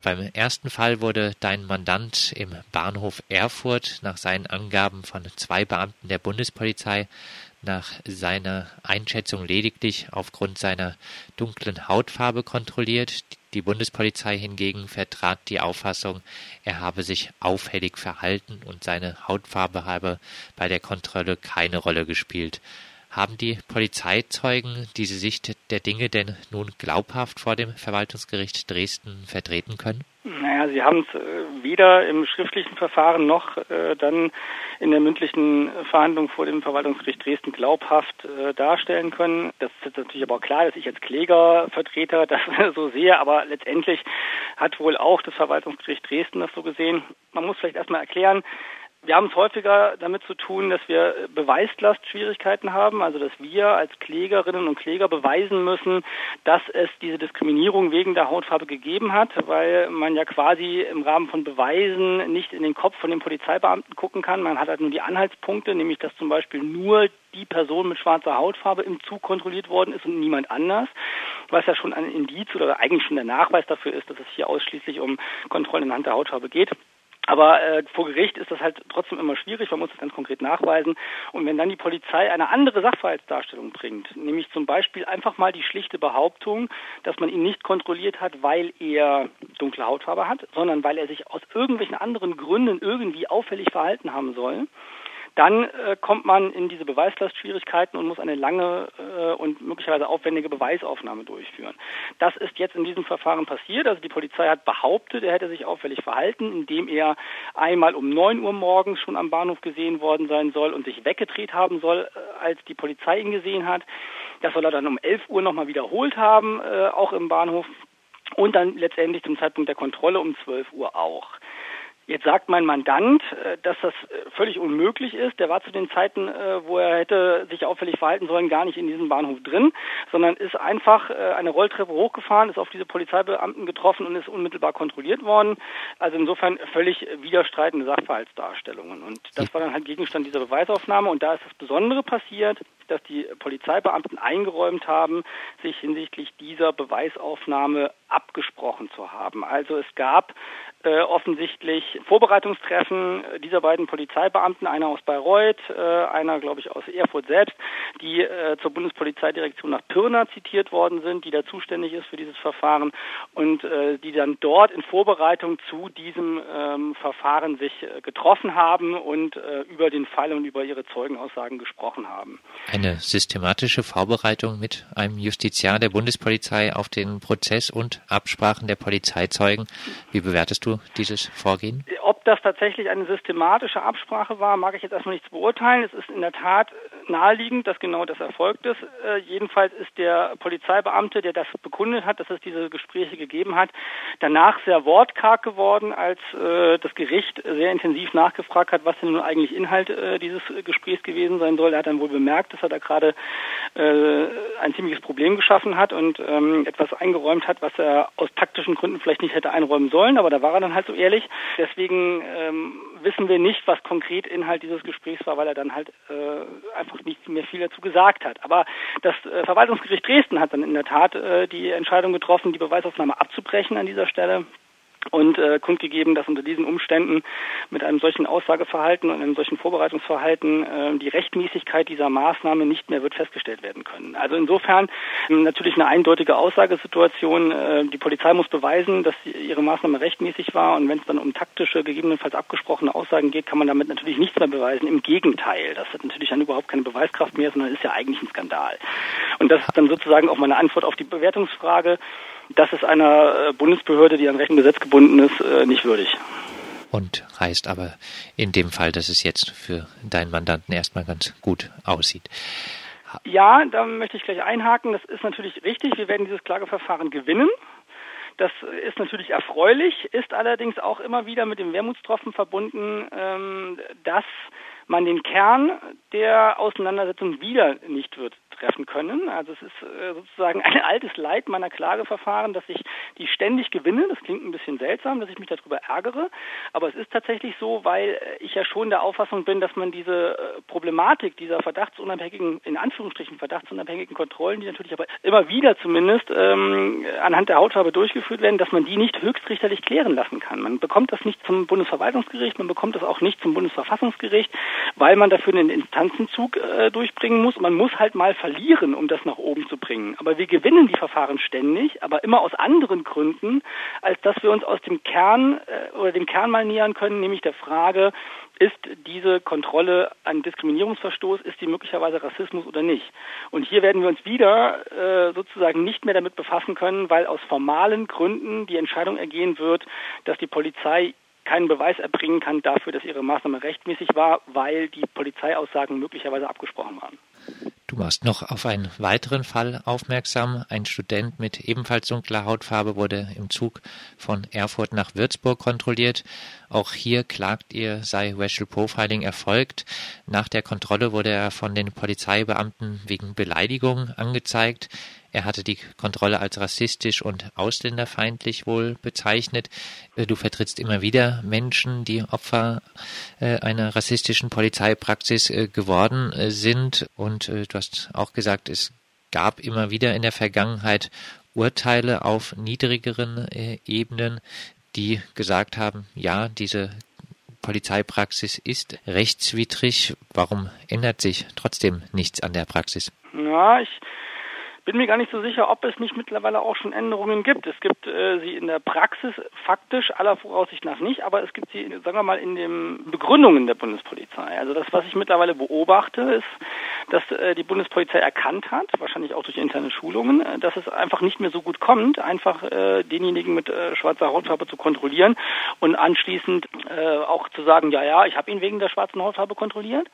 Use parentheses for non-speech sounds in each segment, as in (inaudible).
Beim ersten Fall wurde dein Mandant im Bahnhof Erfurt nach seinen Angaben von zwei Beamten der Bundespolizei nach seiner Einschätzung lediglich aufgrund seiner dunklen Hautfarbe kontrolliert. Die Bundespolizei hingegen vertrat die Auffassung, er habe sich auffällig verhalten und seine Hautfarbe habe bei der Kontrolle keine Rolle gespielt. Haben die Polizeizeugen diese Sicht der Dinge denn nun glaubhaft vor dem Verwaltungsgericht Dresden vertreten können? Naja, sie haben es äh, weder im schriftlichen Verfahren noch äh, dann in der mündlichen Verhandlung vor dem Verwaltungsgericht Dresden glaubhaft äh, darstellen können. Das ist natürlich aber auch klar, dass ich als Klägervertreter (laughs) das so sehe, aber letztendlich hat wohl auch das Verwaltungsgericht Dresden das so gesehen. Man muss vielleicht erstmal erklären, wir haben es häufiger damit zu tun, dass wir Beweislastschwierigkeiten haben, also dass wir als Klägerinnen und Kläger beweisen müssen, dass es diese Diskriminierung wegen der Hautfarbe gegeben hat, weil man ja quasi im Rahmen von Beweisen nicht in den Kopf von den Polizeibeamten gucken kann. Man hat halt nur die Anhaltspunkte, nämlich dass zum Beispiel nur die Person mit schwarzer Hautfarbe im Zug kontrolliert worden ist und niemand anders, was ja schon ein Indiz oder eigentlich schon der Nachweis dafür ist, dass es hier ausschließlich um Kontrollen anhand der Hautfarbe geht. Aber äh, vor Gericht ist das halt trotzdem immer schwierig, man muss das ganz konkret nachweisen. Und wenn dann die Polizei eine andere Sachverhaltsdarstellung bringt, nämlich zum Beispiel einfach mal die schlichte Behauptung, dass man ihn nicht kontrolliert hat, weil er dunkle Hautfarbe hat, sondern weil er sich aus irgendwelchen anderen Gründen irgendwie auffällig verhalten haben soll, dann äh, kommt man in diese Beweislastschwierigkeiten und muss eine lange äh, und möglicherweise aufwendige Beweisaufnahme durchführen. Das ist jetzt in diesem Verfahren passiert. Also die Polizei hat behauptet, er hätte sich auffällig verhalten, indem er einmal um neun Uhr morgens schon am Bahnhof gesehen worden sein soll und sich weggedreht haben soll, äh, als die Polizei ihn gesehen hat. Das soll er dann um elf Uhr nochmal wiederholt haben, äh, auch im Bahnhof. Und dann letztendlich zum Zeitpunkt der Kontrolle um 12 Uhr auch. Jetzt sagt mein Mandant, äh, dass das äh, völlig unmöglich ist. Der war zu den Zeiten, äh, wo er hätte sich auffällig verhalten sollen, gar nicht in diesem Bahnhof drin, sondern ist einfach eine Rolltreppe hochgefahren, ist auf diese Polizeibeamten getroffen und ist unmittelbar kontrolliert worden. Also insofern völlig widerstreitende Sachverhaltsdarstellungen. Und das war dann halt Gegenstand dieser Beweisaufnahme. Und da ist das Besondere passiert, dass die Polizeibeamten eingeräumt haben, sich hinsichtlich dieser Beweisaufnahme abgesprochen zu haben. Also es gab äh, offensichtlich Vorbereitungstreffen dieser beiden Polizeibeamten, einer aus Bayreuth, äh, einer, glaube ich, aus Erfurt selbst, die äh, zur Bundespolizeidirektion nach Pirna zitiert worden sind, die da zuständig ist für dieses Verfahren und die dann dort in Vorbereitung zu diesem ähm, Verfahren sich getroffen haben und über den Fall und über ihre Zeugenaussagen gesprochen haben. Eine systematische Vorbereitung mit einem Justiziar der Bundespolizei auf den Prozess und Absprachen der Polizeizeugen. Wie bewertest du dieses Vorgehen? Ob das tatsächlich eine systematische Absprache war, mag ich jetzt erstmal nicht beurteilen. Es ist in der Tat naheliegend, dass genau das erfolgt ist. Äh, jedenfalls ist der Polizeibeamte, der das bekundet hat, dass es diese Gespräche gegeben hat, danach sehr wortkarg geworden, als äh, das Gericht sehr intensiv nachgefragt hat, was denn nun eigentlich Inhalt äh, dieses Gesprächs gewesen sein soll. Er hat dann wohl bemerkt, dass er da gerade äh, ein ziemliches Problem geschaffen hat und ähm, etwas eingeräumt hat, was er aus taktischen Gründen vielleicht nicht hätte einräumen sollen, aber da war er dann halt so ehrlich. Deswegen ähm, wissen wir nicht, was konkret Inhalt dieses Gesprächs war, weil er dann halt äh, einfach nicht mehr viel dazu gesagt hat. Aber das äh, Verwaltungsgericht Dresden hat dann in der Tat äh, die Entscheidung getroffen, die Beweisaufnahme abzubrechen an dieser Stelle und äh, kundgegeben, dass unter diesen Umständen mit einem solchen Aussageverhalten und einem solchen Vorbereitungsverhalten äh, die Rechtmäßigkeit dieser Maßnahme nicht mehr wird festgestellt werden können. Also insofern äh, natürlich eine eindeutige Aussagesituation. Äh, die Polizei muss beweisen, dass ihre Maßnahme rechtmäßig war und wenn es dann um taktische, gegebenenfalls abgesprochene Aussagen geht, kann man damit natürlich nichts mehr beweisen. Im Gegenteil, das hat natürlich dann überhaupt keine Beweiskraft mehr, sondern ist ja eigentlich ein Skandal. Und das ist dann sozusagen auch meine Antwort auf die Bewertungsfrage. Das ist einer äh, Bundesbehörde, die an Recht und Gesetz gebunden ist, äh, nicht würdig. Und heißt aber in dem Fall, dass es jetzt für deinen Mandanten erstmal ganz gut aussieht. Ja, da möchte ich gleich einhaken. Das ist natürlich richtig. Wir werden dieses Klageverfahren gewinnen. Das ist natürlich erfreulich, ist allerdings auch immer wieder mit dem Wermutstropfen verbunden, ähm, dass man den Kern der Auseinandersetzung wieder nicht wird treffen können. Also es ist äh, sozusagen ein altes Leid meiner Klageverfahren, dass ich die ständig gewinne. Das klingt ein bisschen seltsam, dass ich mich darüber ärgere, aber es ist tatsächlich so, weil ich ja schon der Auffassung bin, dass man diese äh, Problematik dieser verdachtsunabhängigen, in Anführungsstrichen verdachtsunabhängigen Kontrollen, die natürlich aber immer wieder zumindest ähm, anhand der Hautfarbe durchgeführt werden, dass man die nicht höchstrichterlich klären lassen kann. Man bekommt das nicht zum Bundesverwaltungsgericht, man bekommt das auch nicht zum Bundesverfassungsgericht, weil man dafür einen Instanzenzug äh, durchbringen muss. Man muss halt mal verlieren, um das nach oben zu bringen. Aber wir gewinnen die Verfahren ständig, aber immer aus anderen Gründen, als dass wir uns aus dem Kern äh, oder dem Kern mal nähern können, nämlich der Frage, ist diese Kontrolle ein Diskriminierungsverstoß, ist die möglicherweise Rassismus oder nicht? Und hier werden wir uns wieder äh, sozusagen nicht mehr damit befassen können, weil aus formalen Gründen die Entscheidung ergehen wird, dass die Polizei keinen Beweis erbringen kann dafür, dass ihre Maßnahme rechtmäßig war, weil die Polizeiaussagen möglicherweise abgesprochen waren. Du machst noch auf einen weiteren Fall aufmerksam. Ein Student mit ebenfalls dunkler Hautfarbe wurde im Zug von Erfurt nach Würzburg kontrolliert. Auch hier klagt ihr, sei Racial Profiling erfolgt. Nach der Kontrolle wurde er von den Polizeibeamten wegen Beleidigung angezeigt. Er hatte die Kontrolle als rassistisch und ausländerfeindlich wohl bezeichnet. Äh, du vertrittst immer wieder Menschen, die Opfer äh, einer rassistischen Polizeipraxis äh, geworden sind. Und du hast auch gesagt, es gab immer wieder in der Vergangenheit Urteile auf niedrigeren Ebenen, die gesagt haben, ja, diese Polizeipraxis ist rechtswidrig. Warum ändert sich trotzdem nichts an der Praxis? Ja, ich bin mir gar nicht so sicher, ob es nicht mittlerweile auch schon Änderungen gibt. Es gibt äh, sie in der Praxis faktisch aller Voraussicht nach nicht, aber es gibt sie, sagen wir mal, in den Begründungen der Bundespolizei. Also das, was ich mittlerweile beobachte, ist, dass äh, die Bundespolizei erkannt hat, wahrscheinlich auch durch interne Schulungen, äh, dass es einfach nicht mehr so gut kommt, einfach äh, denjenigen mit äh, schwarzer Hautfarbe zu kontrollieren und anschließend äh, auch zu sagen, ja, ja, ich habe ihn wegen der schwarzen Hautfarbe kontrolliert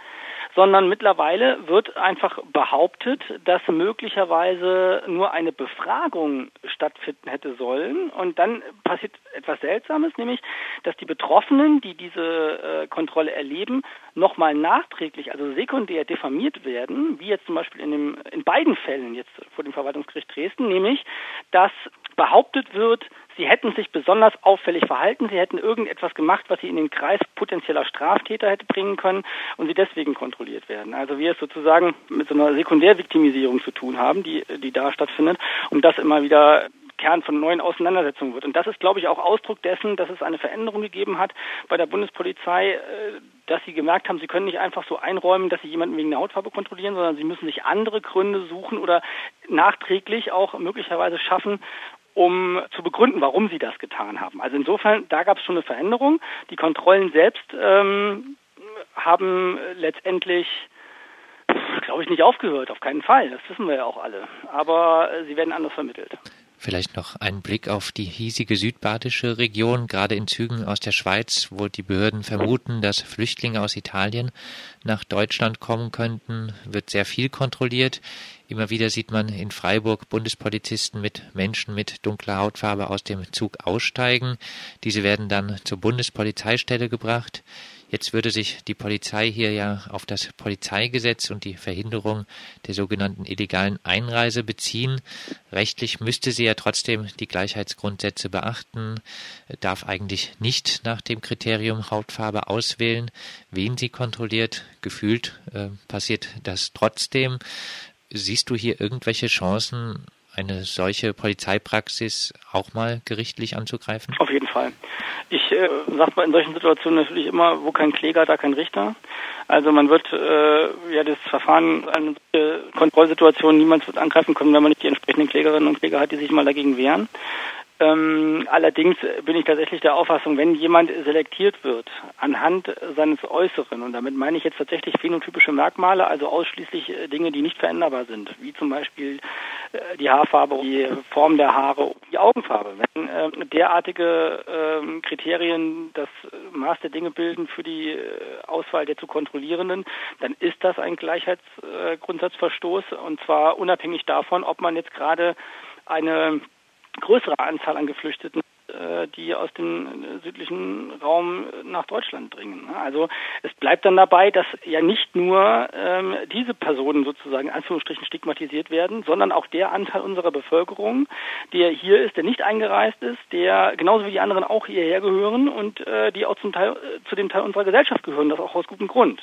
sondern mittlerweile wird einfach behauptet, dass möglicherweise nur eine Befragung stattfinden hätte sollen. Und dann passiert etwas Seltsames, nämlich, dass die Betroffenen, die diese äh, Kontrolle erleben, nochmal nachträglich, also sekundär diffamiert werden, wie jetzt zum Beispiel in, dem, in beiden Fällen jetzt vor dem Verwaltungsgericht Dresden, nämlich, dass behauptet wird, sie hätten sich besonders auffällig verhalten, sie hätten irgendetwas gemacht, was sie in den Kreis potenzieller Straftäter hätte bringen können und sie deswegen kontrolliert werden. Also wir es sozusagen mit so einer Sekundärviktimisierung zu tun haben, die, die da stattfindet, und das immer wieder Kern von neuen Auseinandersetzungen wird. Und das ist, glaube ich, auch Ausdruck dessen, dass es eine Veränderung gegeben hat bei der Bundespolizei, äh, dass sie gemerkt haben, sie können nicht einfach so einräumen, dass sie jemanden wegen der Hautfarbe kontrollieren, sondern sie müssen sich andere Gründe suchen oder nachträglich auch möglicherweise schaffen, um zu begründen, warum sie das getan haben. Also insofern, da gab es schon eine Veränderung. Die Kontrollen selbst ähm, haben letztendlich glaube ich, nicht aufgehört, auf keinen Fall. Das wissen wir ja auch alle. Aber äh, sie werden anders vermittelt. Vielleicht noch ein Blick auf die hiesige südbadische Region, gerade in Zügen aus der Schweiz, wo die Behörden vermuten, dass Flüchtlinge aus Italien nach Deutschland kommen könnten, wird sehr viel kontrolliert. Immer wieder sieht man in Freiburg Bundespolizisten mit Menschen mit dunkler Hautfarbe aus dem Zug aussteigen. Diese werden dann zur Bundespolizeistelle gebracht. Jetzt würde sich die Polizei hier ja auf das Polizeigesetz und die Verhinderung der sogenannten illegalen Einreise beziehen. Rechtlich müsste sie ja trotzdem die Gleichheitsgrundsätze beachten, darf eigentlich nicht nach dem Kriterium Hautfarbe auswählen, wen sie kontrolliert. Gefühlt äh, passiert das trotzdem. Siehst du hier irgendwelche Chancen, eine solche Polizeipraxis auch mal gerichtlich anzugreifen? Auf jeden Fall. Ich äh, sage mal in solchen Situationen natürlich immer, wo kein Kläger, da kein Richter. Also man wird äh, ja das Verfahren, eine Kontrollsituation, niemand wird angreifen können, wenn man nicht die entsprechenden Klägerinnen und Kläger hat, die sich mal dagegen wehren. Ähm, allerdings bin ich tatsächlich der Auffassung, wenn jemand selektiert wird anhand seines Äußeren, und damit meine ich jetzt tatsächlich phänotypische Merkmale, also ausschließlich äh, Dinge, die nicht veränderbar sind, wie zum Beispiel äh, die Haarfarbe, die Form der Haare, die Augenfarbe. Wenn äh, derartige äh, Kriterien das Maß der Dinge bilden für die äh, Auswahl der zu kontrollierenden, dann ist das ein Gleichheitsgrundsatzverstoß und zwar unabhängig davon, ob man jetzt gerade eine größere Anzahl an Geflüchteten äh, die aus dem südlichen Raum nach Deutschland dringen. Also es bleibt dann dabei, dass ja nicht nur ähm, diese Personen sozusagen in Anführungsstrichen stigmatisiert werden, sondern auch der Anteil unserer Bevölkerung, der hier ist, der nicht eingereist ist, der genauso wie die anderen auch hierher gehören und äh, die auch zum Teil äh, zu dem Teil unserer Gesellschaft gehören, das auch aus gutem Grund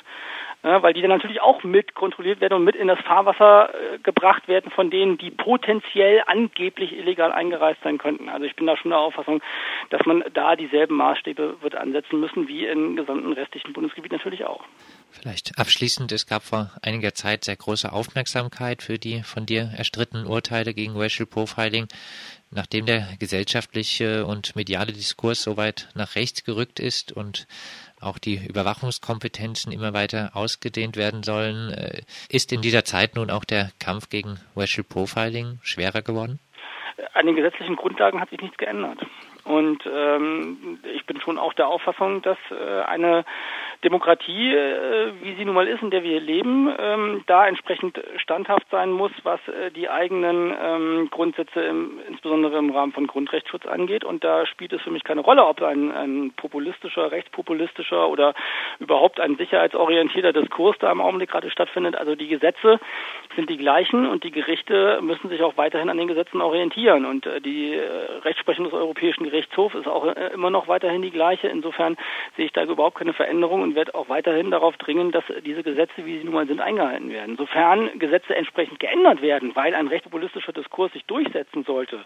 ja, weil die dann natürlich auch mit kontrolliert werden und mit in das Fahrwasser äh, gebracht werden von denen, die potenziell angeblich illegal eingereist sein könnten. Also ich bin da schon der Auffassung, dass man da dieselben Maßstäbe wird ansetzen müssen wie im gesamten restlichen Bundesgebiet natürlich auch. Vielleicht abschließend, es gab vor einiger Zeit sehr große Aufmerksamkeit für die von dir erstrittenen Urteile gegen Racial Profiling. Nachdem der gesellschaftliche und mediale Diskurs so weit nach rechts gerückt ist und auch die Überwachungskompetenzen immer weiter ausgedehnt werden sollen. Äh, ist in dieser Zeit nun auch der Kampf gegen Racial Profiling schwerer geworden? An den gesetzlichen Grundlagen hat sich nichts geändert. Und ähm, ich bin schon auch der Auffassung, dass äh, eine Demokratie, äh, wie sie nun mal ist, in der wir leben, ähm, da entsprechend standhaft sein muss, was äh, die eigenen ähm, Grundsätze im, insbesondere im Rahmen von Grundrechtsschutz angeht. Und da spielt es für mich keine Rolle, ob ein, ein populistischer, rechtspopulistischer oder überhaupt ein sicherheitsorientierter Diskurs da im Augenblick gerade stattfindet. Also die Gesetze sind die gleichen und die Gerichte müssen sich auch weiterhin an den Gesetzen orientieren. Und äh, die Rechtsprechung des Europäischen Gerichtshofs ist auch immer noch weiterhin die gleiche. Insofern sehe ich da überhaupt keine Veränderung und werde auch weiterhin darauf dringen, dass diese Gesetze, wie sie nun mal sind, eingehalten werden. Sofern Gesetze entsprechend geändert werden, weil ein rechtspopulistischer Diskurs sich durchsetzen sollte,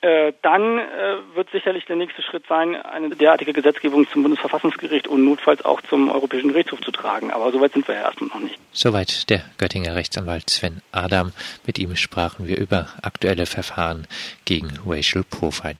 äh, dann äh, wird sicherlich der nächste Schritt sein, eine derartige Gesetzgebung zum Bundesverfassungsgericht und notfalls auch zum Europäischen Gerichtshof zu tragen. Aber soweit sind wir ja erstmal noch nicht. Soweit der Göttinger Rechtsanwalt Sven Adam. Mit ihm sprachen wir über aktuelle Verfahren gegen Racial Profiling.